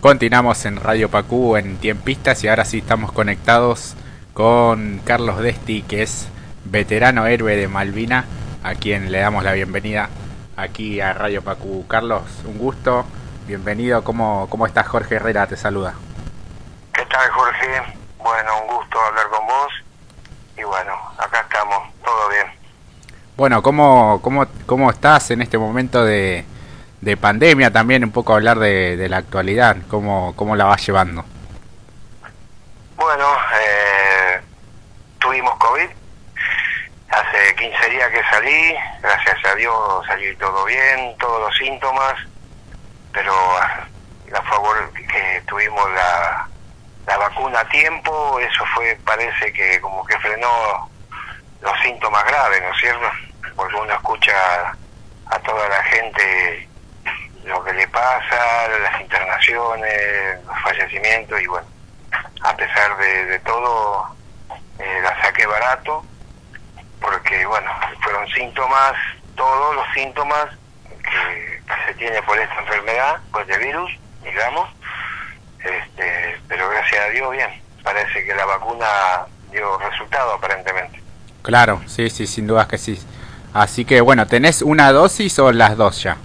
Continuamos en Radio Pacú en Tiempistas y ahora sí estamos conectados con Carlos Desti, que es veterano héroe de Malvina, a quien le damos la bienvenida aquí a Radio Pacú. Carlos, un gusto, bienvenido. ¿Cómo, cómo estás? Jorge Herrera te saluda. ¿Qué tal, Jorge? Bueno, un gusto hablar con vos. Y bueno, acá estamos, todo bien. Bueno, ¿cómo, cómo, cómo estás en este momento de, de pandemia también, un poco hablar de, de la actualidad, cómo, cómo la vas llevando. Bueno, eh, tuvimos COVID, hace 15 días que salí, gracias a Dios salí todo bien, todos los síntomas, pero a favor que tuvimos la, la vacuna a tiempo, eso fue, parece que como que frenó los síntomas graves, ¿no es cierto? Porque uno escucha a toda la gente lo que le pasa, las internaciones, los fallecimientos y bueno, a pesar de, todo, eh, la saqué barato porque bueno, fueron síntomas, todos los síntomas que, se tiene por esta enfermedad, pues de virus, digamos, este, pero gracias a Dios bien, parece que la vacuna dio resultado aparentemente. Claro, sí, sí, sin dudas que sí. Así que bueno, ¿tenés una dosis o las dos ya?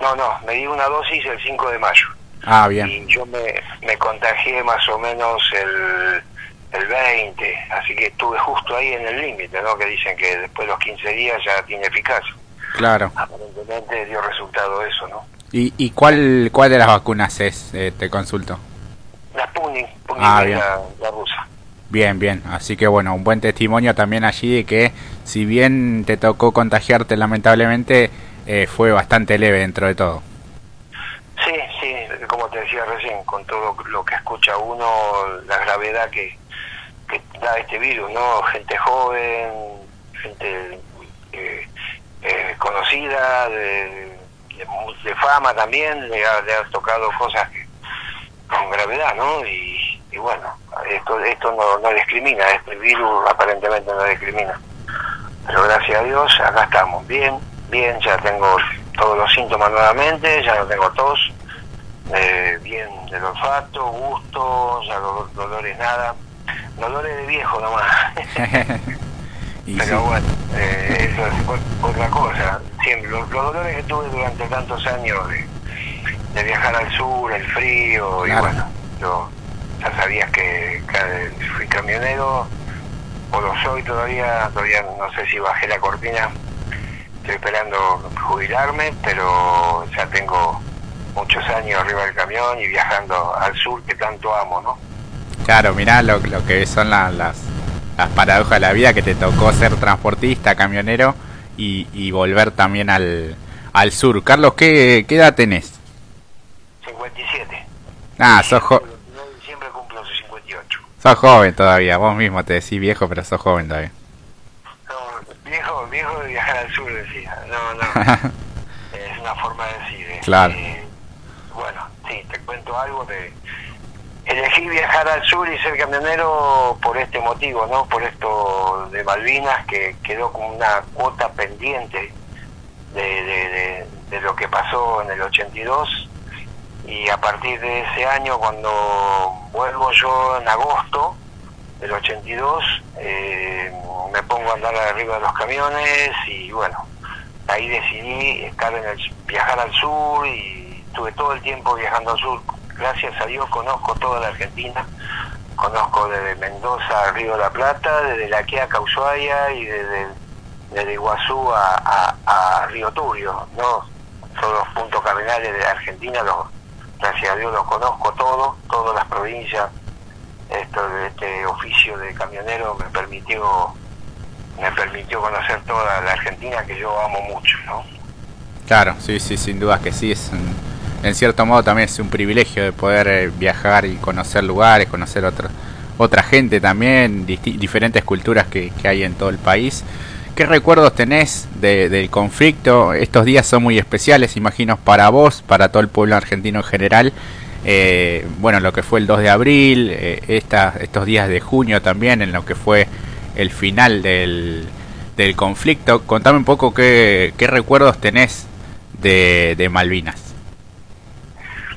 No, no, me di una dosis el 5 de mayo. Ah, bien. Y yo me, me contagié más o menos el, el 20, así que estuve justo ahí en el límite, ¿no? Que dicen que después de los 15 días ya tiene eficacia. Claro. Aparentemente dio resultado eso, ¿no? ¿Y, y cuál, cuál de las vacunas es? Eh, te consulto. La Sputnik, ah, La, la rusa. Bien, bien. Así que bueno, un buen testimonio también allí de que si bien te tocó contagiarte lamentablemente, eh, fue bastante leve dentro de todo. Sí, sí, como te decía recién, con todo lo que escucha uno, la gravedad que, que da este virus, ¿no? Gente joven, gente eh, eh, conocida, de, de, fama también, le ha, le tocado cosas con gravedad, ¿no? Y, y bueno, esto, esto no, no discrimina, este virus aparentemente no discrimina. Pero gracias a Dios, acá estamos bien bien, ya tengo todos los síntomas nuevamente, ya no tengo tos, eh, bien del olfato, gusto, ya los dolores nada, dolores de viejo nomás. Pero bueno, eh, eso es otra cosa. Siempre, los, dolores que tuve durante tantos años de, viajar al sur, el frío, y bueno, yo ya sabías que, que, fui camionero, o lo soy todavía, todavía no sé si bajé la cortina estoy esperando jubilarme, pero ya tengo muchos años arriba del camión y viajando al sur que tanto amo, ¿no? Claro, mirá lo, lo que son las, las paradojas de la vida, que te tocó ser transportista, camionero y, y volver también al, al sur. Carlos, ¿qué, ¿qué edad tenés? 57. Ah, sos joven. Siempre cumplo 58. Sos joven todavía, vos mismo te decís viejo, pero sos joven todavía viejo, viejo de viajar al sur, decía. No, no. es una forma de decir. Eh. Claro. bueno, sí, te cuento algo de. Elegí viajar al sur y ser camionero por este motivo, ¿no? Por esto de Malvinas, que quedó como una cuota pendiente de, de, de lo que pasó en el 82. Y a partir de ese año, cuando vuelvo yo en agosto del 82, eh, me pongo a andar arriba de los camiones y bueno, ahí decidí estar en el, viajar al sur y estuve todo el tiempo viajando al sur. Gracias a Dios conozco toda la Argentina, conozco desde Mendoza a Río de la Plata, desde La Queaca a Ushuaia y desde, Iguazú a, Río Turio, ¿no? Todos los puntos cardinales de Argentina, los, gracias a Dios los conozco todos, todas las provincias. Esto, este oficio de camionero me permitió me permitió conocer toda la Argentina que yo amo mucho, ¿no? Claro, sí, sí, sin duda que sí, es en cierto modo también es un privilegio de poder eh, viajar y conocer lugares, conocer otra, otra gente también, diferentes culturas que, hay en todo el país. ¿Qué recuerdos tenés del conflicto? Estos días son muy especiales, imagino, para vos, para todo el pueblo argentino en general. Eh, bueno, lo que fue el 2 de abril, eh, estos días de junio también, en lo que fue el final del, del conflicto. Contame un poco qué, qué recuerdos tenés de, de Malvinas.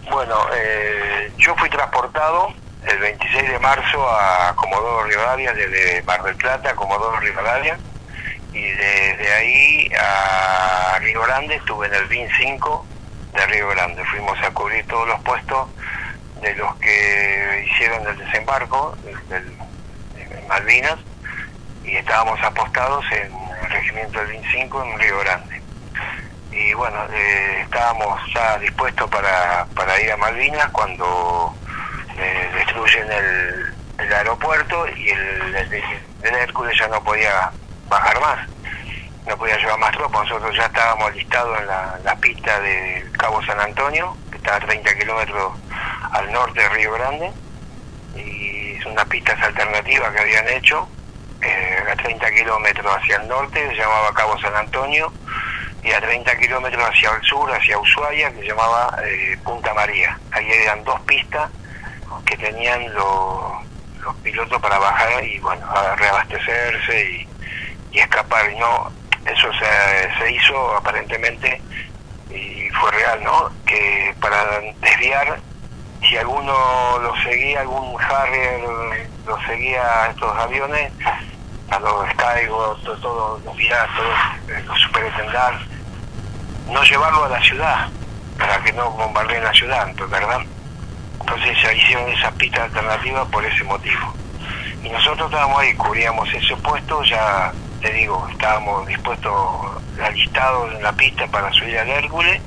Bueno, eh, yo fui transportado el 26 de marzo a Comodoro Rivadavia, desde Mar del Plata a Comodoro Rivadavia, y desde ahí a Río Grande estuve en el BIN 5 de Río Grande. Fuimos a cubrir todos los puestos de los que hicieron el desembarco del, Malvinas y estábamos apostados en el regimiento del BIN 5 en Río Grande. Y bueno, eh, estábamos ya dispuestos para, para ir a Malvinas cuando eh, destruyen el, el, aeropuerto y el, el, Hércules ya no podía bajar más, no podía llevar más tropas. Nosotros ya estábamos listados en la, la pista del Cabo San Antonio, que está a 30 kilómetros al norte de Río Grande, y es una pista alternativa que habían hecho eh, a 30 kilómetros hacia el norte, se llamaba Cabo San Antonio, y a 30 kilómetros hacia el sur, hacia Ushuaia, que se llamaba eh, Punta María. Ahí eran dos pistas que tenían los, los pilotos para bajar y bueno, reabastecerse y, y escapar. Y no, eso se, hizo aparentemente y fue real, ¿no? Que para desviar, si alguno lo seguía, algún Harrier lo seguía a estos aviones, a los Skygo, todos todo, los piratas, eh, los superetendar, no llevarlo a la ciudad, para que no bombardeen la ciudad, ¿verdad? Entonces se hicieron esas pistas alternativas por ese motivo. Y nosotros estábamos ahí, cubríamos ese puesto, ya te digo, estábamos dispuestos, alistados en la pista para subir al Hércules,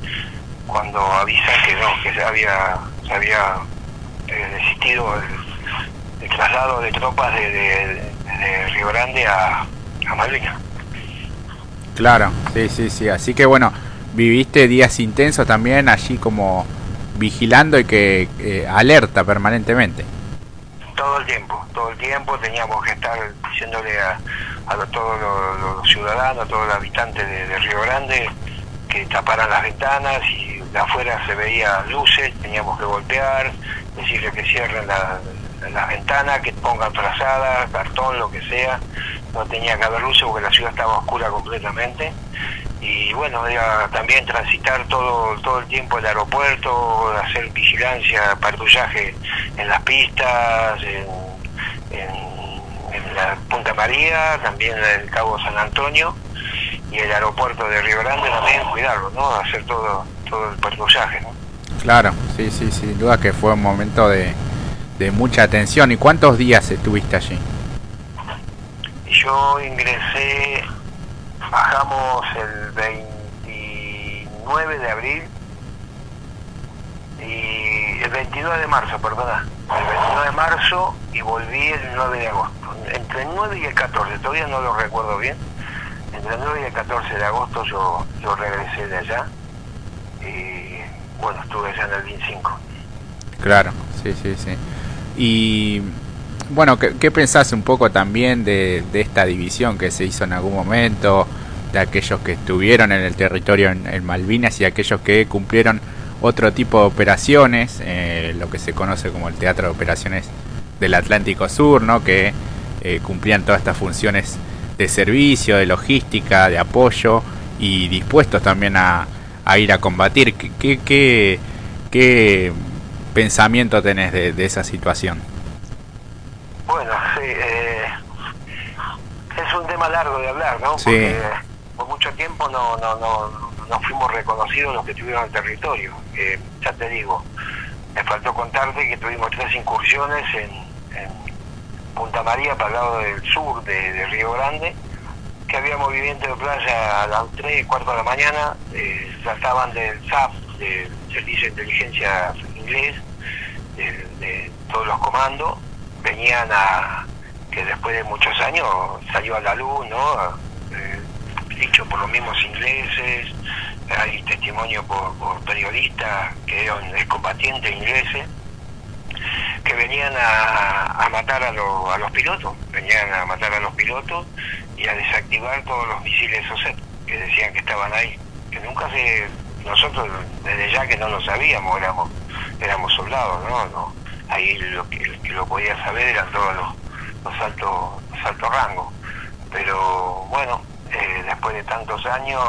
cuando avisan que no, que se había, se había eh, desistido el, traslado de tropas de, Río Grande a, a. Claro, sí, sí, sí. Así que bueno, viviste días intensos también allí como vigilando y que eh, alerta permanentemente. Todo el tiempo, todo el tiempo teníamos que estar diciéndole a, todos los, ciudadanos, a todos los habitantes de, Río Grande que taparan las ventanas y de afuera se veían luces, teníamos que golpear, decirle que cierren las ventanas, que pongan trazadas, cartón, lo que sea, no tenía que haber luces porque la ciudad estaba oscura completamente y bueno, también transitar todo, todo el tiempo el aeropuerto, hacer vigilancia, patrullaje en las pistas, en, en, la Punta María, también en el Cabo San Antonio y el aeropuerto de Río Grande también cuidarlo, ¿no? Hacer todo, todo el patrullaje, ¿no? Claro, sí, sí, sin duda que fue un momento de, de mucha atención. ¿Y cuántos días estuviste allí? Yo ingresé bajamos el 29 de abril y el 22 de marzo, perdona, el 29 de marzo y volví el 9 de agosto. Entre el 9 y el 14, todavía no lo recuerdo bien, entre el 9 y el 14 de agosto yo, yo regresé de allá y bueno, estuve allá en el 25. Claro, sí, sí, sí. Y bueno, ¿qué, ¿qué, pensás un poco también de, de, esta división que se hizo en algún momento, de aquellos que estuvieron en el territorio en, Malvinas y aquellos que cumplieron otro tipo de operaciones, eh, lo que se conoce como el Teatro de Operaciones del Atlántico Sur, ¿no? que eh, cumplían todas estas funciones de servicio, de logística, de apoyo y dispuestos también a, a ir a combatir. ¿Qué, qué, qué pensamiento tenés de, de esa situación? Bueno, sí, eh, es un tema largo de hablar, ¿no? Sí. Porque por mucho tiempo no, no, no, no fuimos reconocidos los que tuvieron el territorio. Eh, ya te digo, me faltó contarte que tuvimos tres incursiones en, Punta María, para el lado del sur de, Río Grande, que había movimiento de playa a las 3 y cuarto de la mañana, eh, trataban del SAP, del Servicio de Inteligencia Inglés, de todos los comandos, venían a, que después de muchos años salió a la luz, ¿no? Eh, dicho por los mismos ingleses, hay testimonio por, periodistas que eran excombatientes ingleses, que venían a, matar a, a, los pilotos, venían a matar a los pilotos y a desactivar todos los misiles OSET que decían que estaban ahí, que nunca se, nosotros desde ya que no lo sabíamos, éramos, éramos soldados, ¿no? no ahí lo que, lo podía saber eran todos los, los altos altos rangos pero bueno eh, después de tantos años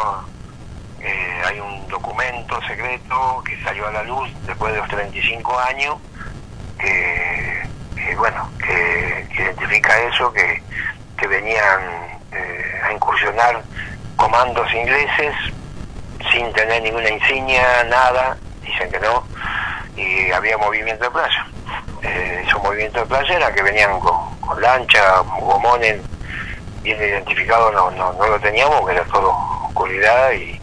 eh, hay un documento secreto que salió a la luz después de los 35 años que, bueno, que, identifica eso, que, que venían eh, a incursionar comandos ingleses sin tener ninguna insignia, nada, dicen que no, y había movimiento de playa. Eh, esos movimientos de playa era que venían con, con lancha, gomones, bien identificados no, no, no lo teníamos, era todo oscuridad y,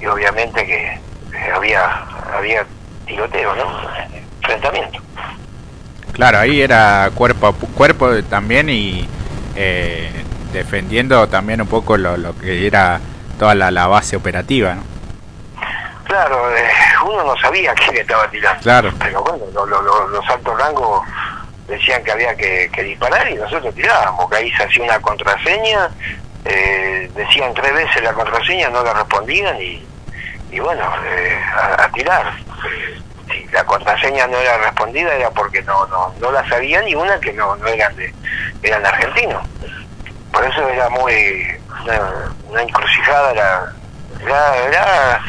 y obviamente que había había tiroteo, ¿no? Enfrentamiento. Claro, ahí era cuerpo a cuerpo también y eh, defendiendo también un poco lo, lo que era toda la, la base operativa, ¿no? Claro, eh, uno no sabía quién estaba tirando. Claro. Pero bueno, los altos rangos decían que había que, disparar y nosotros tirábamos, que ahí se hacía una contraseña, eh, decían tres veces la contraseña, no la respondían y, bueno, eh, a, tirar. si la contraseña no era respondida era porque no no, no la sabían y una que no, no eran de, eran argentinos. Por eso era muy una, encrucijada, era, era,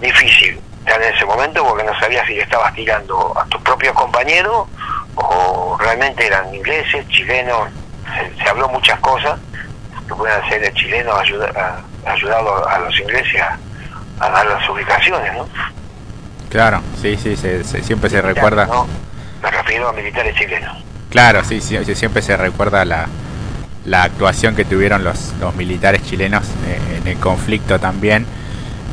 difícil en ese momento porque no sabías si le estabas tirando a tus propios compañeros o realmente eran ingleses, chilenos, se, habló muchas cosas que pueden ser el chileno ayuda, ayudado a los ingleses a, dar las ubicaciones, ¿no? Claro, sí, sí, se, siempre se recuerda. Me refiero a militares chilenos. Claro, sí, sí, siempre se recuerda la, la actuación que tuvieron los, los militares chilenos eh, en el conflicto también.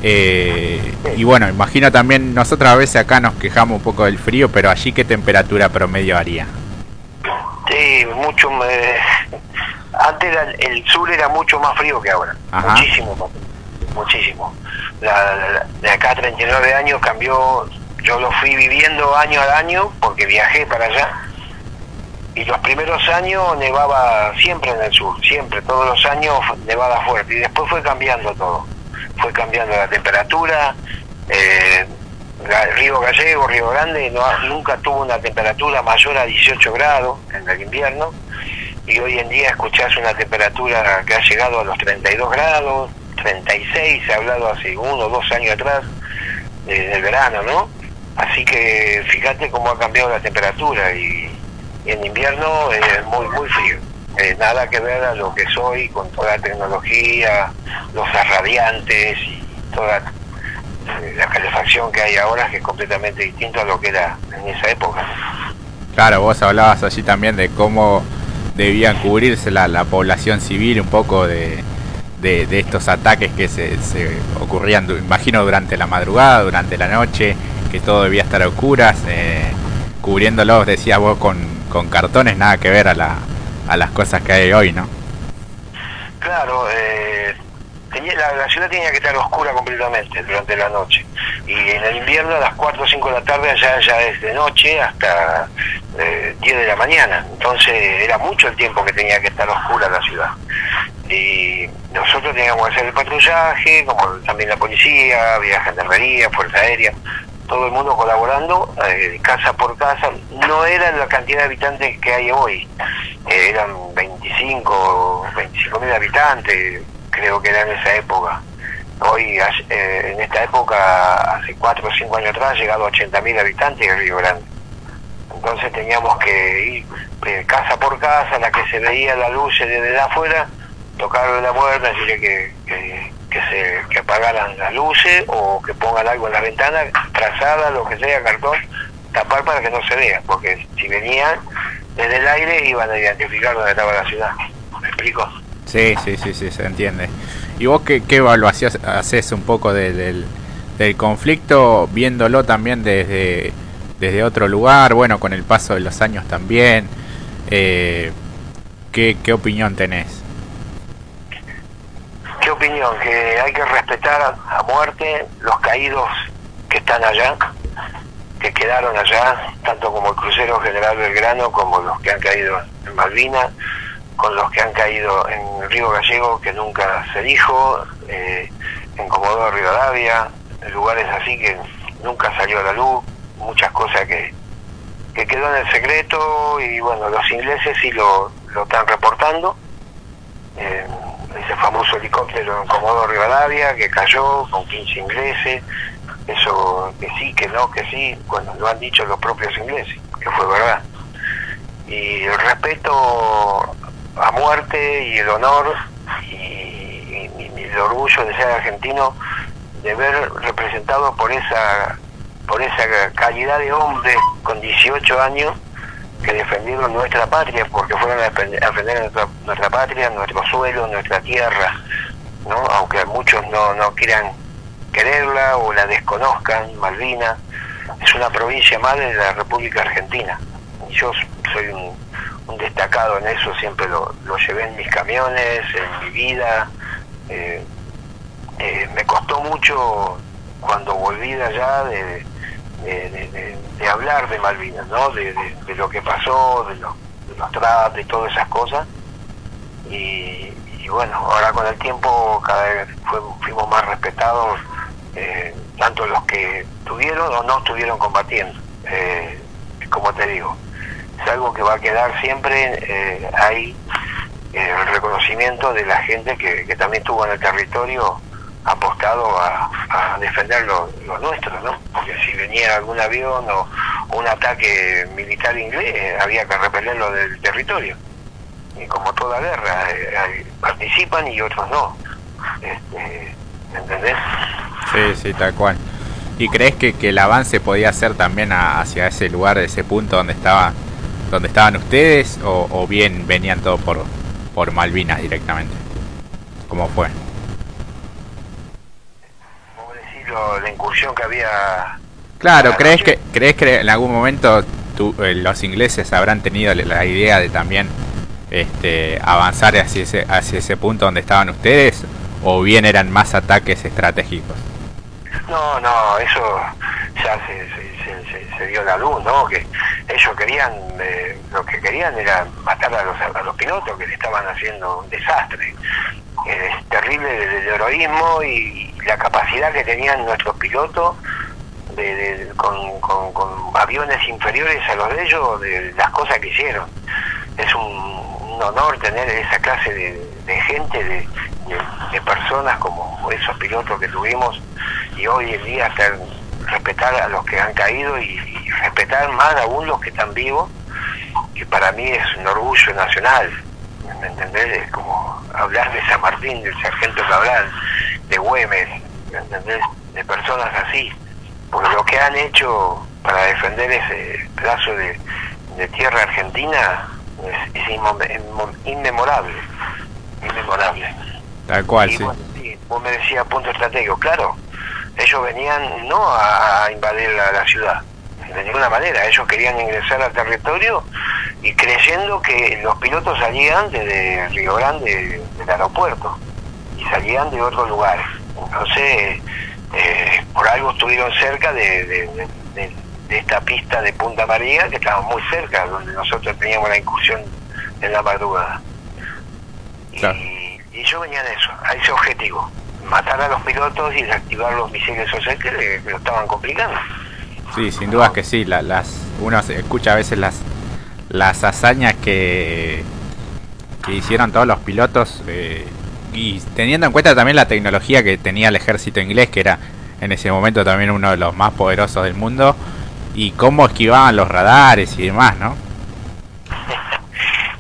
Eh, y bueno, imagino también, nosotros a veces acá nos quejamos un poco del frío, pero allí qué temperatura promedio haría. Sí, mucho. antes el sur era mucho más frío que ahora. Muchísimo, muchísimo. de acá a 39 años cambió, yo lo fui viviendo año a año porque viajé para allá y los primeros años nevaba siempre en el sur, siempre, todos los años nevada fuerte y después fue cambiando todo, fue cambiando la temperatura, eh, Río Gallego, Río Grande, no, nunca tuvo una temperatura mayor a 18 grados en el invierno y hoy en día escuchás una temperatura que ha llegado a los 32 grados, 36, se ha hablado hace uno o dos años atrás, del verano, ¿no? Así que fíjate cómo ha cambiado la temperatura y en invierno es muy, muy frío. Eh, nada que ver a lo que soy con toda la tecnología, los radiantes y toda eh, la calefacción que hay ahora, que es completamente distinto a lo que era en esa época. Claro, vos hablabas allí también de cómo debían cubrirse la, la población civil un poco de, de, estos ataques que se, se ocurrían, imagino, durante la madrugada, durante la noche, que todo debía estar a oscuras, eh, cubriéndolos, decía vos, con, con cartones nada que ver a, la, a las cosas que hay hoy, ¿no? Claro, eh, la, ciudad tenía que estar oscura completamente durante la noche. Y en el invierno a las 4 o 5 de la tarde ya, ya es de noche hasta eh, 10 de la mañana. Entonces era mucho el tiempo que tenía que estar oscura la ciudad. Y nosotros teníamos que hacer el patrullaje, como también la policía, había gendarmería, fuerza aérea todo el mundo colaborando, eh, casa por casa. No era la cantidad de habitantes que hay hoy, eh, eran 25, 25 mil habitantes, creo que era en esa época. Hoy, eh, en esta época, hace 4 o 5 años atrás, ha llegado a 80 mil habitantes en Río Grande. Entonces teníamos que ir casa por casa, la que se veía la luz desde afuera, tocarle la puerta, decirle que, que que se que apagaran las luces o que pongan algo en la ventana, trazada, lo que sea, cartón, tapar para que no se vea, porque si venían desde el aire iban a identificar dónde estaba la ciudad. ¿Me explico? Sí, sí, sí, sí, se entiende. ¿Y vos qué, qué evaluación haces un poco del, del conflicto, viéndolo también desde, desde otro lugar, bueno, con el paso de los años también? Eh, ¿qué, ¿Qué opinión tenés? Opinión, que hay que respetar a muerte los caídos que están allá, que quedaron allá, tanto como el crucero General Belgrano, como los que han caído en Malvinas, con los que han caído en Río Gallego, que nunca se dijo, eh, en Comodoro Rivadavia, lugares así que nunca salió a la luz, muchas cosas que, que quedó en el secreto y bueno, los ingleses sí lo, lo están reportando. Eh, ese famoso helicóptero en Comodoro Rivadavia que cayó con 15 ingleses, eso que sí, que no, que sí, cuando lo han dicho los propios ingleses, que fue verdad. Y el respeto a muerte y el honor y, el orgullo de ser argentino, de ver representado por esa por esa calidad de hombre con 18 años que defendieron nuestra patria, porque fueron a defender nuestra, nuestra patria, nuestro suelo, nuestra tierra, ¿no? aunque muchos no, no quieran quererla o la desconozcan, Malvinas es una provincia más de la República Argentina. Y yo soy un, destacado en eso, siempre lo, lo, llevé en mis camiones, en mi vida. Eh, eh, me costó mucho cuando volví de allá de, de, hablar de Malvinas, ¿no? De, lo que pasó, de, los tratos, de todas esas cosas. Y, bueno, ahora con el tiempo cada vez fuimos más respetados, eh, tanto los que estuvieron o no estuvieron combatiendo. Eh, como te digo, es algo que va a quedar siempre eh, ahí, el reconocimiento de la gente que, que también estuvo en el territorio apostado a, defender lo, nuestro, ¿no? Porque si venía algún avión o un ataque militar inglés, había que repelerlo del territorio. Y como toda guerra, eh, participan y otros no. Este, ¿Entendés? Sí, sí, tal cual. ¿Y crees que, que el avance podía ser también hacia ese lugar, ese punto donde estaba donde estaban ustedes o, o bien venían todos por, por Malvinas directamente? ¿Cómo fue? La incursión que había. Claro, ¿crees que, ¿crees que en algún momento eh, los ingleses habrán tenido la idea de también este, avanzar hacia ese, hacia ese punto donde estaban ustedes? ¿O bien eran más ataques estratégicos? No, no, eso ya se, se, dio la luz, ¿no? Que ellos querían, eh, lo que querían era matar a los, a los pilotos que le estaban haciendo un desastre. Es terrible el heroísmo y, la capacidad que tenían nuestros pilotos de, con, aviones inferiores a los de ellos, de las cosas que hicieron. Es un, honor tener esa clase de, gente, de, de, personas como esos pilotos que tuvimos y hoy en día respetar a los que han caído y, respetar más aún los que están vivos, que para mí es un orgullo nacional. ¿Me entendés? Es como hablar de San Martín, del sargento Cabral, de Güemes, De personas así, porque lo que han hecho para defender ese pedazo de, tierra argentina es, inmemorable, inmemorable. Tal cual, sí. Vos me decías punto estratégico, claro, ellos venían no a, invadir la, ciudad, de ninguna manera, ellos querían ingresar al territorio y creyendo que los pilotos salían desde Río Grande, del aeropuerto y salían de otros lugares. Entonces, eh, por algo estuvieron cerca de, esta pista de Punta María, que estaba muy cerca, donde nosotros teníamos la incursión en la madrugada. Y, y yo venía de eso, a ese objetivo, matar a los pilotos y desactivar los misiles sociales que, lo estaban complicando. Sí, sin duda que sí, las uno escucha a veces las las hazañas que, que hicieron todos los pilotos eh, y teniendo en cuenta también la tecnología que tenía el ejército inglés, que era en ese momento también uno de los más poderosos del mundo, y cómo esquivaban los radares y demás, ¿no?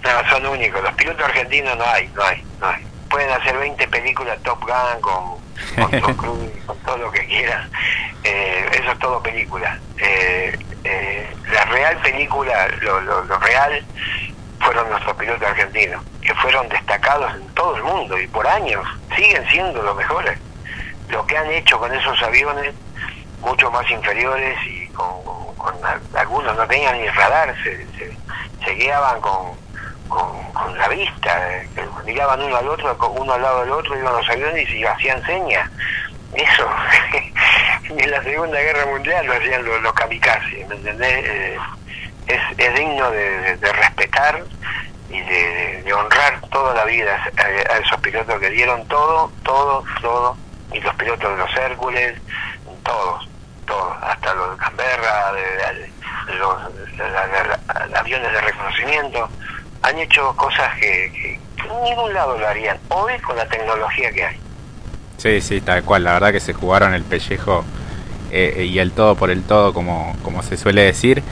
no, son únicos. Los pilotos argentinos no hay, no hay, no hay. Pueden hacer 20 películas Top Gun con, con con todo lo que quieran. Eh, eso es todo película. Eh, eh, la real película, lo, lo, lo real fueron nuestros pilotos argentinos, que fueron destacados en todo el mundo y por años siguen siendo los mejores. Lo que han hecho con esos aviones, mucho más inferiores y con, algunos no tenían ni radar, se, se, guiaban con, con, la vista, eh, miraban uno al otro, uno al lado del otro, iban los aviones y hacían señas. Eso, en la Segunda Guerra Mundial lo hacían los, los kamikazes, ¿me entendés? Eh, es, digno de, respetar y de, honrar toda la vida a, esos pilotos que dieron todo, todo, todo, y los pilotos de los Hércules, todos, todos, hasta los de Canberra, de, los aviones de reconocimiento, han hecho cosas que, en ningún lado lo harían hoy con la tecnología que hay. Sí, sí, tal cual. La verdad que se jugaron el pellejo eh, y el todo por el todo, como, como se suele decir.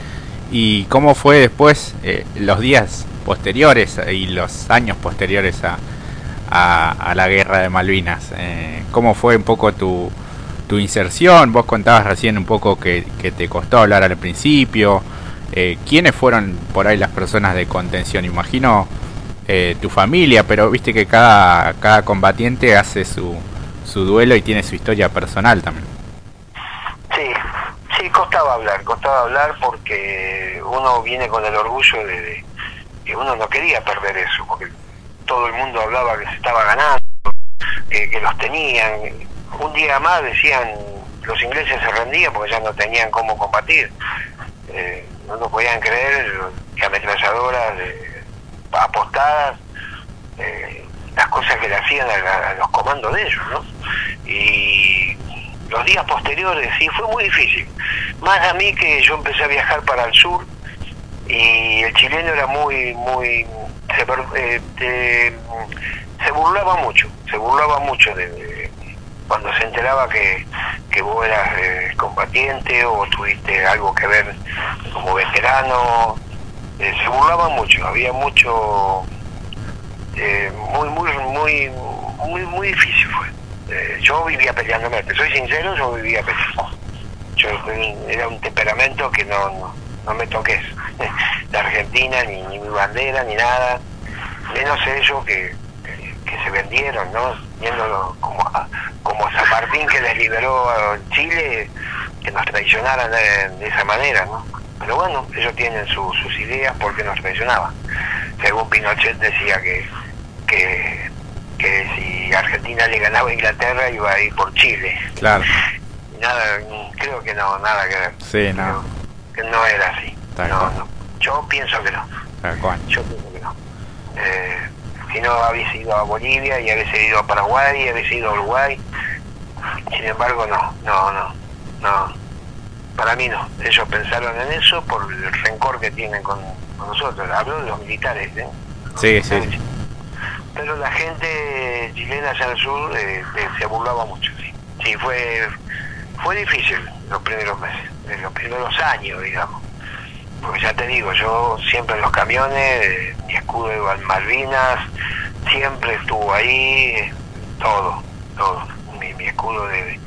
¿Y cómo fue después eh, los días posteriores y los años posteriores a, a, la guerra de Malvinas? Eh, ¿Cómo fue un poco tu, tu inserción? Vos contabas recién un poco que, que te costó hablar al principio. Eh, ¿Quiénes fueron por ahí las personas de contención? Imagino eh, tu familia, pero viste que cada, cada combatiente hace su, su duelo y tiene su historia personal también. Sí, sí, costaba hablar, costaba hablar porque uno viene con el orgullo de, que uno no quería perder eso, porque todo el mundo hablaba que se estaba ganando, que los tenían. Un día más decían los ingleses se rendían porque ya no tenían cómo combatir. Eh, no nos podían creer que ametralladoras eh, apostadas, eh, las cosas que le hacían a, los comandos de ellos, ¿no? Y los días posteriores, sí, fue muy difícil. Más a mí que yo empecé a viajar para el sur y el chileno era muy, muy, se, eh, se burlaba mucho, se burlaba mucho de, cuando se enteraba que, que vos eras eh, combatiente o tuviste algo que ver como veterano, eh, se burlaba mucho, había mucho, eh, muy, muy, muy, muy, muy difícil fue. yo vivía peleándome, te soy sincero, yo vivía peleando. Yo era un temperamento que no, no, me toques de Argentina, ni, ni mi bandera, ni nada, menos ellos que, que, se vendieron, ¿no? Viéndolo como como San Martín que les liberó a Chile, que nos traicionaran de, esa manera, ¿no? Pero bueno, ellos tienen sus ideas porque nos traicionaban. Según Pinochet decía que, que, que si Argentina le ganaba a Inglaterra iba a ir por Chile. Claro. Nada, creo que no, nada que ver. Sí, no. que no era así. no, no. Yo pienso que no. Yo pienso que no. Eh, si no habéis ido a Bolivia y habéis ido a Paraguay y habéis ido a Uruguay. Sin embargo, no, no, no, no. Para mí no. Ellos pensaron en eso por el rencor que tienen con, nosotros. Hablo de los militares, ¿eh? Sí, sí. Pero la gente chilena allá al sur eh, eh, se burlaba mucho, sí. Sí, fue, fue difícil los primeros meses, los primeros años, digamos porque ya te digo, yo siempre en los camiones, mi escudo de Malvinas, siempre estuvo ahí, todo, todo, mi, escudo de...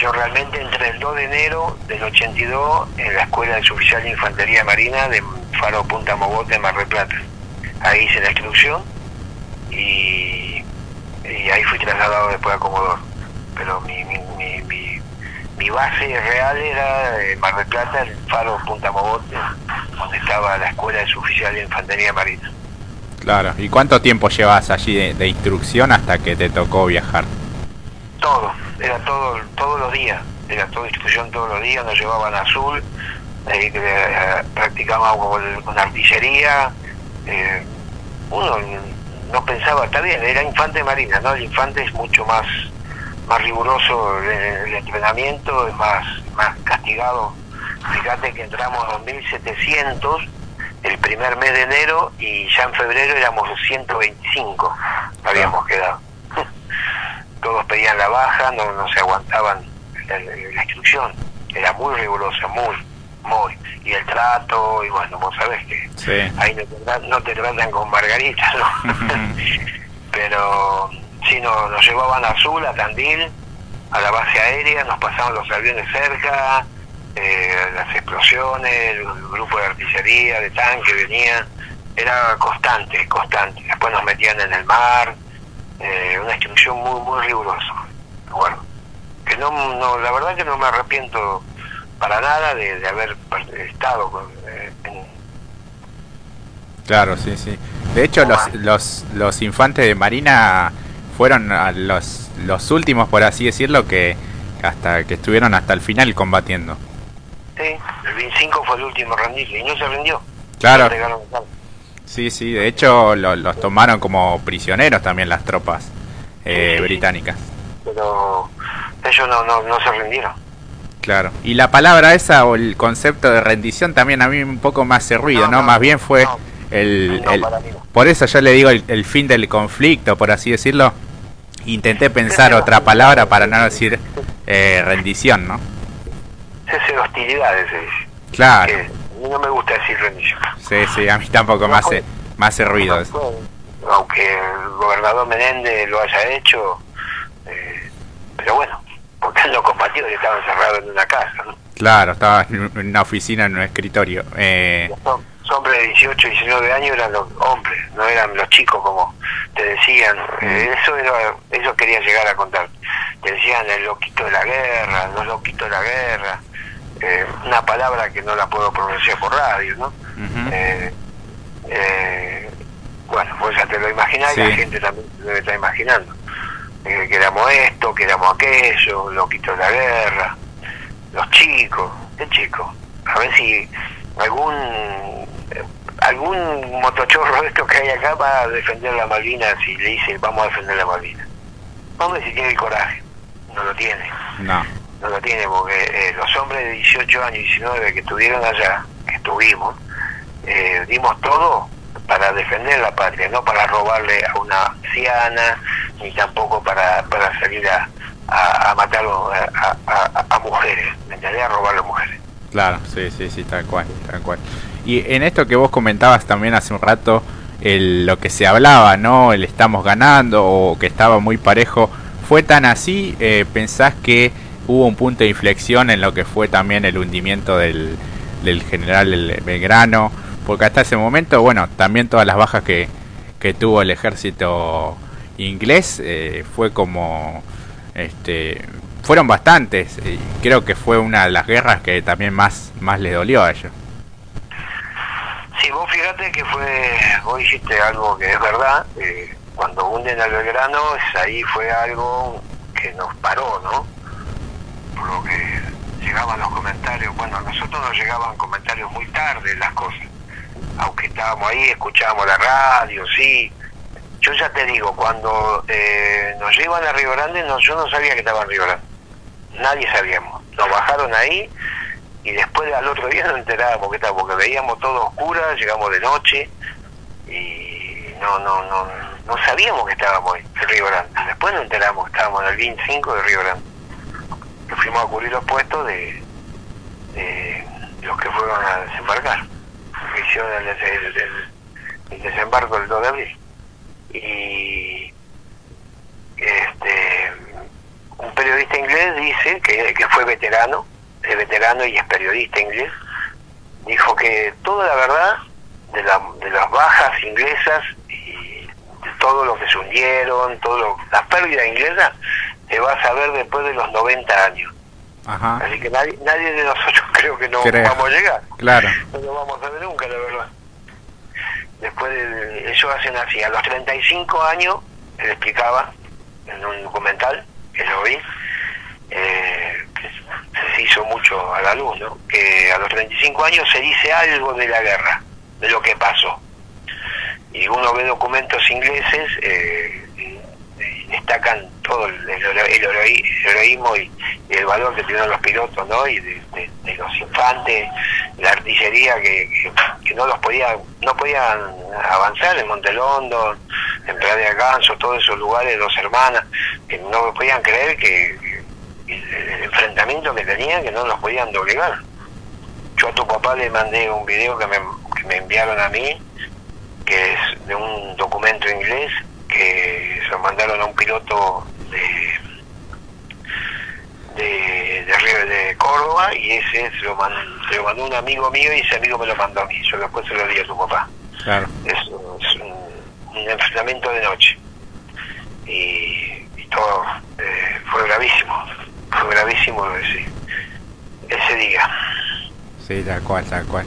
Yo realmente entré el 2 de enero del 82 en la Escuela de Suboficial de Infantería Marina de Faro Punta Mogote en Mar del Plata. Ahí hice la instrucción y, y ahí fui trasladado después a Comodoro. Pero mi, mi, mi, mi, base real era en Mar del Plata, el Faro Punta Mogote, donde estaba la Escuela de Suboficial de Infantería Marina. Claro, ¿y cuánto tiempo llevas allí de, instrucción hasta que te tocó viajar? Todo, era todo, todos los días, era toda instrucción todos los días, nos llevaban a azul, ahí eh, practicábamos con, artillería, eh, uno no pensaba, está bien, era infante marina, ¿no? El infante es mucho más más riguroso el, entrenamiento, es más, más castigado. Fíjate que entramos a 2.700 el primer mes de enero y ya en febrero éramos 125, habíamos quedado. Todos pedían la baja, no, no se aguantaban la, instrucción, era muy rigurosa, muy, muy. Y el trato, y bueno, vos sabés que ahí no te, tratan con margarita, ¿no? Pero sí, no, nos llevaban a Azul, a Tandil, a la base aérea, nos pasaban los aviones cerca, eh, las explosiones, el grupo de artillería, de tanque venía, era constante, constante. Después nos metían en el mar, eh, una instrucción muy, muy rigurosa. Bueno, que no, no, la verdad que no me arrepiento para nada de, haber estado con, eh, Claro, sí, sí. De hecho, los, los, los infantes de Marina fueron los, los últimos, por así decirlo, que hasta que estuvieron hasta el final combatiendo. Sí, el 25 fue el último rendirse y no se rindió. Claro. Sí, sí, de hecho los tomaron como prisioneros también las tropas eh, británicas. Pero ellos no, no, no se rindieron. Claro. Y la palabra esa o el concepto de rendición también a mí un poco más hace ruido, ¿no? Más bien fue el, por eso yo le digo el, fin del conflicto, por así decirlo. Intenté pensar otra palabra para no decir eh, rendición, ¿no? Cese de hostilidades, se dice. Claro. no me gusta decir rendición. Sí, sí, a mí tampoco me hace, me hace ruido eso. Aunque el gobernador Menéndez lo haya hecho, eh, pero bueno, porque él lo combatió y estaba encerrado en una casa, ¿no? Claro, estaba en una oficina, en un escritorio. Eh... Hombres de 18, 19 años eran los hombres, no eran los chicos como te decían. Eh, mm. eso era, eso quería llegar a contar. Te decían el loquito de la guerra, los loquitos de la guerra. Eh, una palabra que no la puedo pronunciar por radio, ¿no? eh, eh, bueno, pues ya te lo imaginas y la gente también se debe estar imaginando. que éramos esto, que éramos aquello, loquito de la guerra los chicos, ¿qué chicos? A ver si algún algún motochorro de estos que hay acá va a defender la Malvinas y le dice vamos a defender la Malvinas. Hombre, si tiene el coraje, no lo tiene. No. No lo tiene porque eh, los hombres de 18 años, 19 que estuvieron allá, que estuvimos, eh, dimos todo para defender la patria, no para robarle a una anciana, ni tampoco para, para salir a, a, matar a, mujeres, ¿me entendés? A robar a mujeres. Claro, sí, sí, sí, tal cual, tal cual. Y en esto que vos comentabas también hace un rato, el, lo que se hablaba, ¿no? El estamos ganando o que estaba muy parejo, ¿fue tan así? Eh, ¿Pensás que hubo un punto de inflexión en lo que fue también el hundimiento del, del general Belgrano? Porque hasta ese momento, bueno, también todas las bajas que, que tuvo el ejército inglés eh, fue como este, fueron bastantes y creo que fue una de las guerras que también más, más le dolió a ellos. Sí, vos fíjate que fue, vos dijiste algo que es verdad, eh, cuando hunden al Belgrano, ahí fue algo que nos paró, ¿no? Por lo que llegaban los comentarios, bueno, a nosotros nos llegaban comentarios muy tarde las cosas, aunque estábamos ahí, escuchábamos la radio, sí, yo ya te digo, cuando eh, nos llevan a Río Grande, no, yo no sabía que estaba en Río Grande. Nadie sabíamos. Nos bajaron ahí y después al otro día nos enterábamos que estaba, porque veíamos todo oscura, llegamos de noche y no, no, no, no sabíamos que estábamos en Río Grande. Después nos enteramos que estábamos en el 25 de Río Grande. Que fuimos a cubrir los puestos de, los que fueron a desembarcar, hicieron el desembarco el 2 de abril y este un periodista inglés dice que fue veterano, es veterano y es periodista inglés, dijo que toda la verdad de, la, de las bajas inglesas y de todo lo que se hundieron, todo la pérdida inglesa, se va a saber después de los 90 años. Así que nadie, nadie de nosotros creo que no vamos a llegar. Claro. No lo vamos a ver nunca, la verdad después de, ellos hacen así, a los 35 años, él explicaba en un documental que lo vi, eh, se hizo mucho a la luz, ¿no? que a los 35 años se dice algo de la guerra, de lo que pasó. Y uno ve documentos ingleses, eh, destacan todo el, heroísmo y, el valor que tuvieron los pilotos, ¿no? Y de, los infantes, la artillería que, que, no los podía, no podían avanzar en Montelondo, en Playa de Ganso, todos esos lugares, dos hermanas, que no podían creer que, el enfrentamiento que tenían, que no los podían doblegar. Yo a tu papá le mandé un video que me, que me enviaron a mí, que es de un documento inglés que se lo mandaron a un piloto de de, de, de Córdoba y ese se lo, mandó, un amigo mío y ese amigo me lo mandó a mí. Yo después se lo di a tu papá. Es, un, enfrentamiento de noche. Y, todo eh, fue gravísimo. Fue gravísimo ese, ese día. Sí, tal cual, tal cual.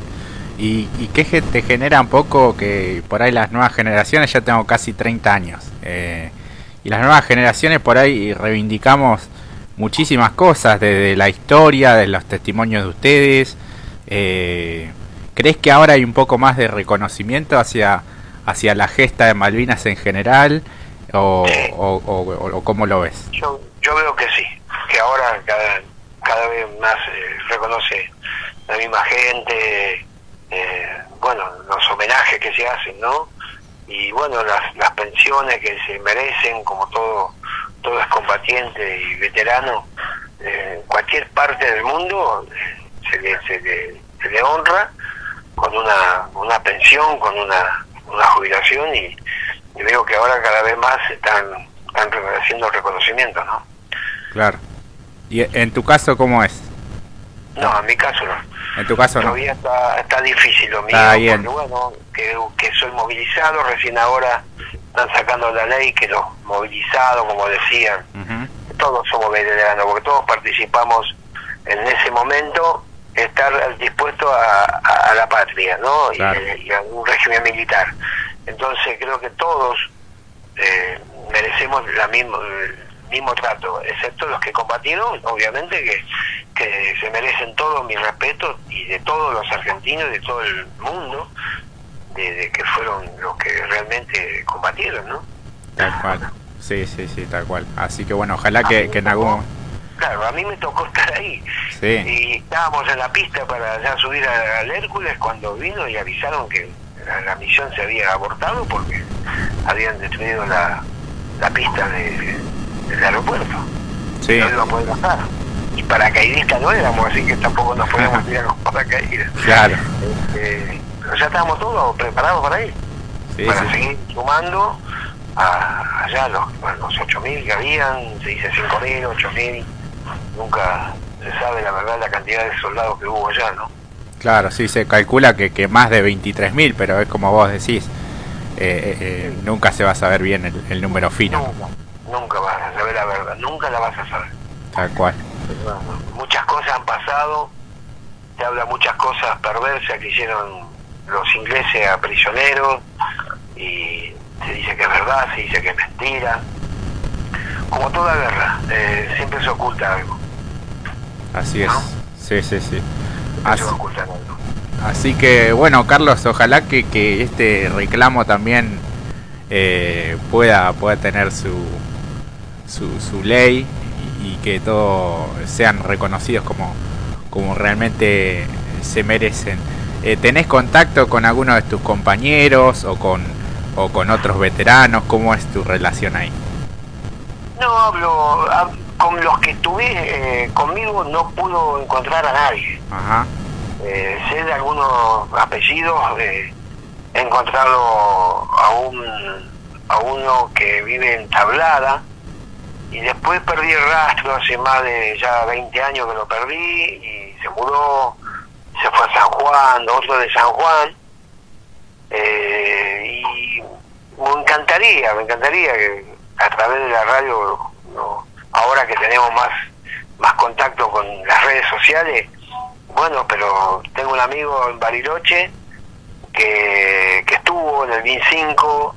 ¿Y, y qué te genera un poco que por ahí las nuevas generaciones, ya tengo casi 30 años, eh, y las nuevas generaciones por ahí reivindicamos muchísimas cosas, desde la historia, de los testimonios de ustedes. Eh, ¿Crees que ahora hay un poco más de reconocimiento hacia, hacia la gesta de Malvinas en general? ¿O, o, cómo lo ves? Yo, yo veo que sí, que ahora cada, cada vez más eh, reconoce la misma gente, eh, bueno, los homenajes que se hacen, ¿no? Y bueno, las, las pensiones que se merecen, como todo, todo es combatiente y veterano, en cualquier parte del mundo se le, se le, se le honra con una, una pensión, con una, una jubilación y, y veo que ahora cada vez más están, están haciendo reconocimiento, ¿no? Claro. ¿Y en tu caso cómo es? No, en mi caso no. En tu caso no. Todavía está, está difícil lo mío, Está bien. porque bueno, que, que soy movilizado, recién ahora están sacando la ley que los movilizados, como decían, todos somos veteranos, porque todos participamos en ese momento, estar dispuestos a, a- a la patria, ¿no? Y- Claro. Y, a un régimen militar. Entonces creo que todos eh, merecemos la mismo, el mismo trato, excepto los que combatieron, obviamente que, que se merecen todo mi respeto y de todos los argentinos, de todo el mundo, de, de que fueron los que realmente combatieron, ¿no? Tal cual. Sí, sí, sí, tal cual. Así que bueno, ojalá que, que en algún... Claro, a mí me tocó estar ahí. Sí, Y estábamos en la pista para ya subir al Hércules cuando vino y avisaron que la, la misión se había abortado porque habían destruido la, la pista de, del aeropuerto. sí, No iba a poder bajar. Y paracaidistas no éramos, así que tampoco nos podíamos tirar con paracaídas. claro. Este, pero ya estábamos todos preparados para ir, Sí, para sí. seguir sumando a, allá los, los 8.000 que habían, se dice 5.000, 8.000, nunca se sabe la verdad la cantidad de soldados que hubo allá, ¿no? Claro, sí, se calcula que, que más de 23.000, pero es como vos decís, eh, eh, eh, nunca se va a saber bien el, el número fino, Nunca, nunca vas a saber la verdad, nunca la vas a saber. tal cual. Muchas cosas han pasado, te habla muchas cosas perversas que hicieron los ingleses a prisioneros y se dice que es verdad, se dice que es mentira. Como toda guerra, eh, siempre se oculta algo. Así es. ¿No? Sí, sí, sí. Así, se oculta algo. así que bueno, Carlos, ojalá que, que este reclamo también eh, pueda, pueda tener su, su, su ley y, y que todos sean reconocidos como, como realmente se merecen. Eh, ¿Tenés contacto con alguno de tus compañeros o con, o con otros veteranos? ¿Cómo es tu relación ahí? No hablo, hab- con los que estuve eh, conmigo no pudo encontrar a nadie. Ajá, Eh, sé de algunos apellidos, eh, he encontrado a un a uno que vive en Tablada y después perdí el rastro hace más de ya 20 años que lo perdí y se mudó, se fue a San Juan, otro de San Juan. Eh, y me encantaría, me encantaría que a través de la radio, ahora que tenemos más más contacto con las redes sociales, bueno, pero tengo un amigo en Bariloche que, que estuvo en el BIN 5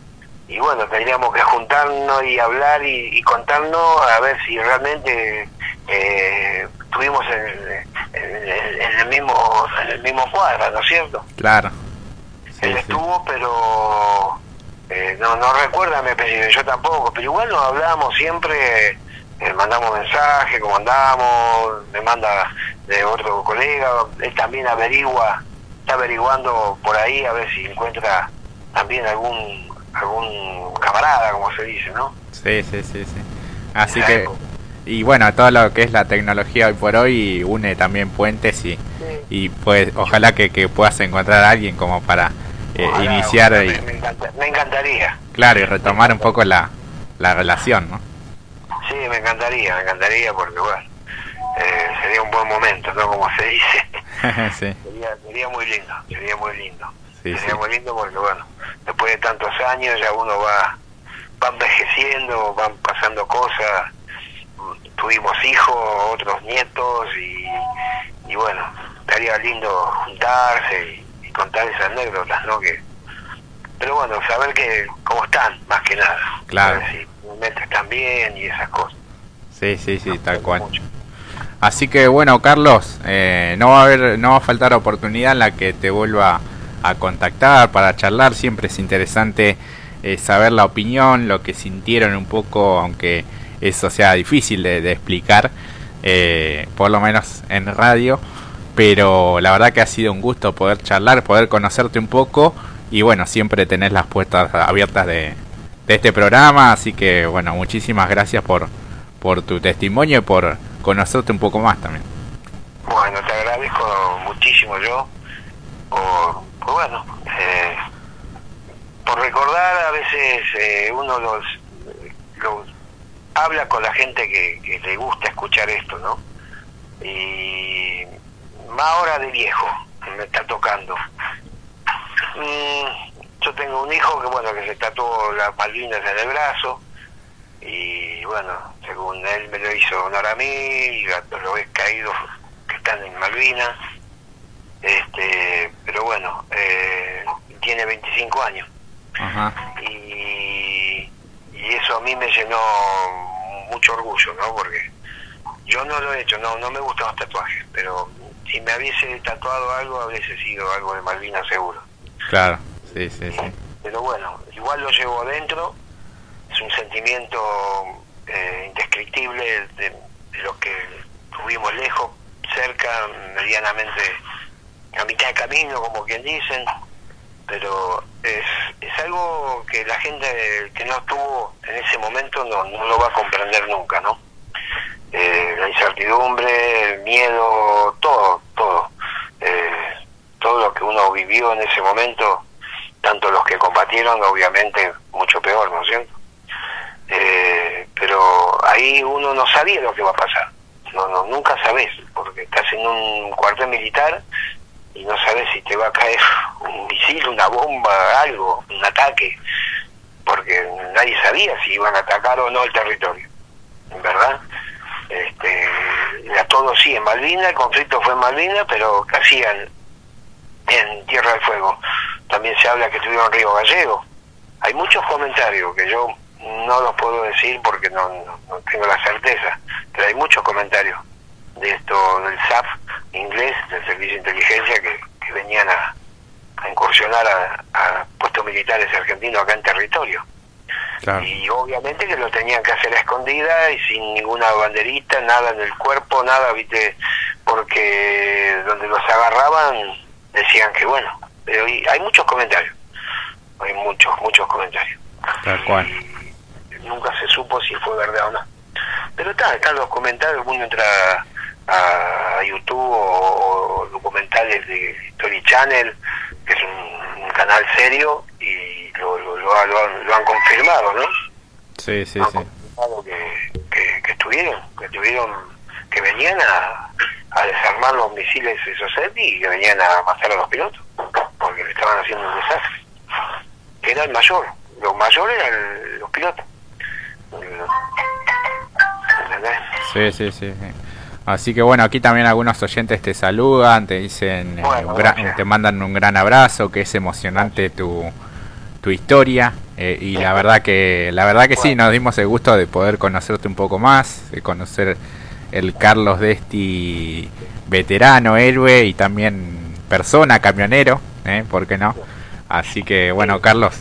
y bueno, tendríamos que juntarnos y hablar y, y contarnos a ver si realmente eh, estuvimos en, en- el mismo en el mismo cuadro, ¿no es cierto? claro. Sí, Él sí. estuvo, pero eh, no, no recuerda mi apellido, yo tampoco, pero igual nos hablamos siempre, eh, mandamos mensajes, como andamos, me manda de otro colega, él también averigua, está averiguando por ahí a ver si encuentra también algún algún camarada, como se dice, ¿no? Sí, sí, sí, sí. Así que, época. y bueno, todo lo que es la tecnología hoy por hoy une también puentes y, y pues ojalá que, que puedas encontrar a alguien como para eh, Ojalá, iniciar ojalá, y, me, encanta- me encantaría. claro, y retomar un poco la, la relación, ¿no? Sí, me encantaría, me encantaría porque bueno, eh, sería un buen momento, ¿no? Como se dice. sí, Sería, sería muy lindo, sería muy lindo. sí, sí, sería muy lindo porque, bueno, después de tantos años ya uno va, va envejeciendo, van pasando cosas. Tuvimos hijos, otros nietos y, y bueno, estaría lindo juntarse y, y contar esas anécdotas, ¿no? Que, pero bueno, saber que cómo están, más que nada. Claro. Si están bien y esas cosas. sí, sí, sí, tal cual. Mucho. Así que bueno, Carlos, eh, no va a haber, no va a faltar oportunidad en la que te vuelva a contactar para charlar. Siempre es interesante eh, saber la opinión, lo que sintieron un poco, aunque eso sea difícil de, explicar, eh, por lo menos en radio. pero la verdad que ha sido un gusto poder charlar, poder conocerte un poco y bueno, siempre tenés las puertas abiertas de, de este programa, así que bueno, muchísimas gracias por, por tu testimonio y por conocerte un poco más también. Bueno, te agradezco muchísimo yo por, bueno, eh, por recordar a veces eh, uno los, habla con la gente que, que le gusta escuchar esto, ¿no? Y más ahora de viejo me está tocando. Mm, yo tengo un hijo que bueno que se tatuó las Malvinas en el brazo y bueno, según él me lo hizo honor a mí y a todos los caídos que están en Malvinas. Este, pero bueno, eh, tiene 25 años. Y, y eso a mí me llenó mucho orgullo, ¿no? Porque yo no lo he hecho, no, no me gustan los tatuajes, pero si me hubiese tatuado algo, hubiese sido algo de Malvinas seguro. Claro, sí, sí, sí. Pero bueno, igual lo llevo adentro, es un sentimiento eh, indescriptible de, de lo que tuvimos lejos, cerca, medianamente a mitad de camino, como quien dicen, pero es, es algo que la gente que no estuvo en ese momento no, no lo va a comprender nunca, ¿no? Eh, la incertidumbre, el miedo, todo, todo. Eh, todo lo que uno vivió en ese momento, tanto los que combatieron, obviamente, mucho peor, ¿no es cierto? Eh, pero ahí uno no sabía lo que va a pasar. No, no, nunca sabes, porque estás en un cuartel militar y no sabes si te va a caer un misil, una bomba, algo, un ataque, porque nadie sabía si iban a atacar o no el territorio, ¿verdad? Este, a todos sí, en Malvinas, el conflicto fue en Malvinas, pero ¿qué hacían en Tierra del Fuego? También se habla que estuvieron en Río Gallego. Hay muchos comentarios que yo no los puedo decir porque no, no, tengo la certeza, pero hay muchos comentarios de esto del SAF inglés, del Servicio de Inteligencia, que, que venían a, a incursionar a, a, puestos militares argentinos acá en territorio. Claro. Y obviamente que lo tenían que hacer a escondida y sin ninguna banderita, nada en el cuerpo, nada, viste, porque donde los agarraban decían que bueno, pero hay muchos comentarios, hay muchos, muchos comentarios. Tal cual. Nunca se supo si fue verdad o no. Pero está, están los comentarios, uno entra a YouTube o, o documentales de Story Channel, que es un, un canal serio, y lo, lo, lo, han, lo, han, confirmado, ¿no? Sí, sí, han sí. confirmado que, que, que, estuvieron, que estuvieron, que venían a, a desarmar los misiles esos y que venían a matar a los pilotos, porque le estaban haciendo un desastre. Que era el mayor, los mayores eran los pilotos. ¿Entendés? Sí, sí, sí, sí. Así que bueno, aquí también algunos oyentes te saludan, te dicen, bueno, gran, te mandan un gran abrazo, que es emocionante tu, tu historia eh, y la verdad que la verdad que sí, nos dimos el gusto de poder conocerte un poco más, de conocer el Carlos Desti veterano, héroe y también persona, camionero, ¿eh? ¿por qué no? Así que bueno, Carlos,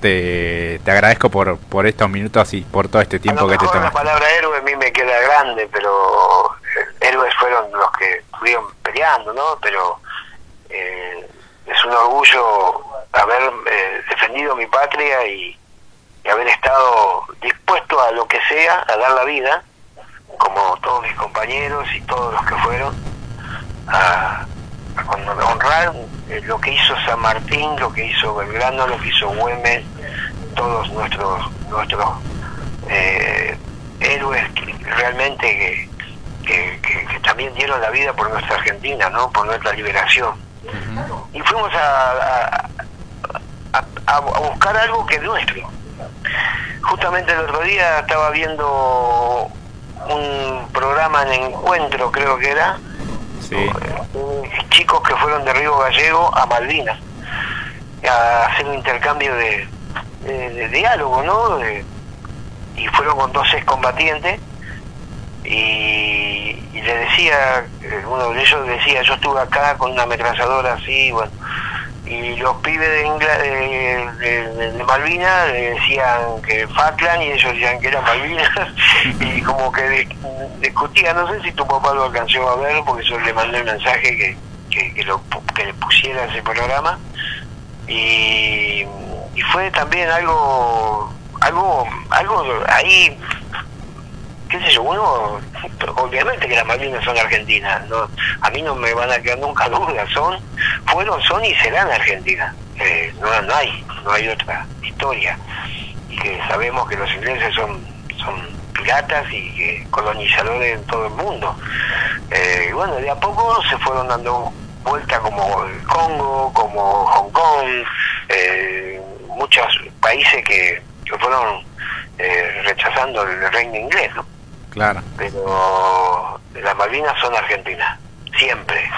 te, te agradezco por, por estos minutos y por todo este tiempo que te tomaste. La palabra héroe a mí me queda grande, pero héroes fueron los que estuvieron peleando, ¿no? Pero eh, es un orgullo haber eh, defendido mi patria y, haber estado dispuesto a lo que sea, a dar la vida, como todos mis compañeros y todos los que fueron, a, a honrar eh, lo que hizo San Martín, lo que hizo Belgrano, lo que hizo Güemes, todos nuestros nuestros eh, héroes que realmente que, que, que, que, también dieron la vida por nuestra Argentina, ¿no? por nuestra liberación. Uh -huh. Y fuimos a, a, a, buscar algo que es nuestro. Justamente el otro día estaba viendo un programa en encuentro, creo que era, sí. chicos que fueron de Río Gallego a Malvinas a hacer un intercambio de, de, de diálogo, ¿no? De, y fueron con dos excombatientes y, y, le decía, uno de ellos decía, yo estuve acá con una ametralladora así, bueno, y los pibes de, de, de, Malvinas decían que Falkland y ellos decían que era Malvinas y como que discutían, no sé si tu papá lo alcanzó a ver porque yo le mandé el mensaje que, que, lo, que le pusiera ese programa y, y fue también algo algo algo ahí qué sé yo, uno, obviamente que las Malvinas son argentinas, no, a mí no me van a quedar nunca dudas, son, fueron, son y serán argentinas, eh, no, no hay, no hay otra historia, y que sabemos que los ingleses son, son piratas y que colonizadores en todo el mundo. Eh, bueno, de a poco se fueron dando vuelta como el Congo, como Hong Kong, eh, muchos países que, que fueron eh, rechazando el reino inglés, ¿no? Claro. Pero las Malvinas son argentinas, siempre.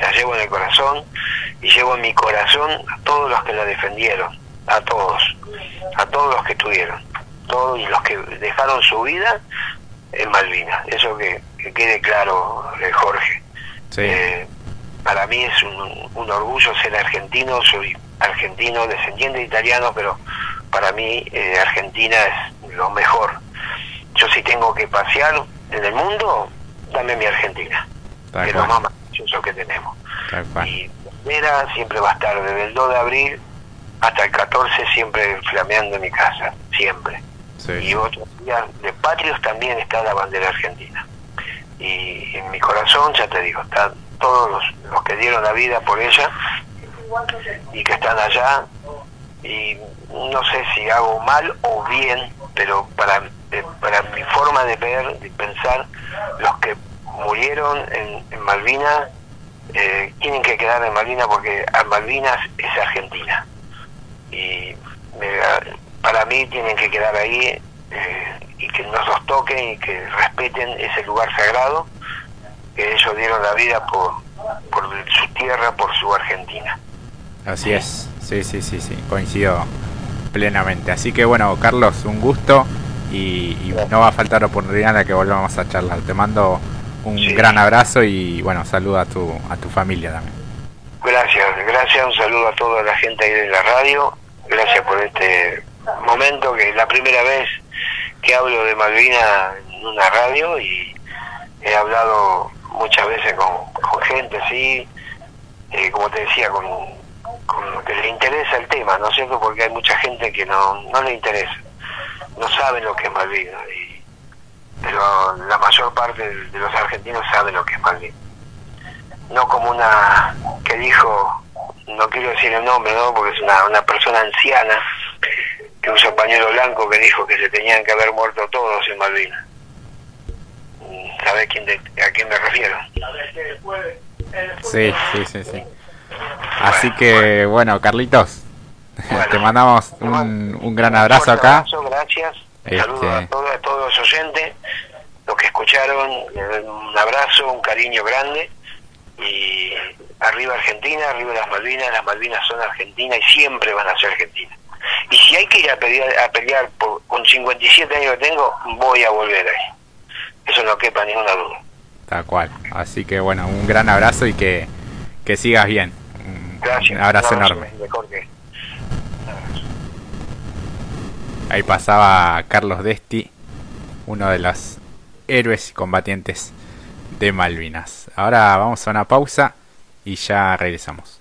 Las llevo en el corazón y llevo en mi corazón a todos los que la defendieron, a todos, a todos los que estuvieron, todos y los que dejaron su vida en Malvinas. Eso que, quede claro, eh, Jorge. Eh, para mí es un, un, orgullo ser argentino, soy argentino, descendiente italiano, pero para mí eh, Argentina es lo mejor yo si tengo que pasear en el mundo, dame mi Argentina, que es lo más maravilloso que tenemos. Y la siempre va a estar desde el 2 de abril hasta el 14 siempre flameando en mi casa, siempre. Y otros días de patrios también está la bandera argentina. Y en mi corazón, ya te digo, están todos los, los que dieron la vida por ella y que están allá. Y no sé si hago mal o bien, pero para para mi forma de ver, de pensar, los que murieron en, en Malvinas eh, tienen que quedar en Malvinas porque a Malvinas es Argentina. Y para mí tienen que quedar ahí eh, y que no los toquen y que respeten ese lugar sagrado que ellos dieron la vida por, por su tierra, por su Argentina. Así es, sí, sí, sí, sí, coincido plenamente. Así que bueno, Carlos, un gusto y, no va a faltar oportunidad de que volvamos a charlar. Te mando un gran abrazo y bueno, saludo a tu, a tu familia también. Gracias, gracias, un saludo a toda la gente ahí de la radio, gracias por este momento que es la primera vez que hablo de Malvina en una radio y he hablado muchas veces con, gente, sí, eh, como te decía, con, con, que le interesa el tema, ¿no es cierto? Porque hay mucha gente que no, no le interesa no saben lo que es Malvinas, y, pero la mayor parte de, los argentinos saben lo que es Malvinas. No como una que dijo, no quiero decir el nombre, ¿no? porque es una, una persona anciana que usa pañuelo blanco que dijo que se tenían que haber muerto todos en Malvinas. ¿Sabes quién a quién me refiero? Sí, sí, sí, sí. Así que, bueno, Carlitos, te mandamos un, un gran abrazo acá. gracias. Este... Saludos a todos, a todos los oyentes, los que escucharon, un abrazo, un cariño grande. Y arriba Argentina, arriba las Malvinas, las Malvinas son Argentina y siempre van a ser Argentina. Y si hay que ir a pelear, a pelear por, con 57 años que tengo, voy a volver ahí. Eso no quepa ninguna duda. Tal cual. Así que bueno, un gran abrazo y que, que sigas bien. Gracias. Un abrazo, enorme. Ahí pasaba Carlos Desti, uno de los héroes y combatientes de Malvinas. Ahora vamos a una pausa y ya regresamos.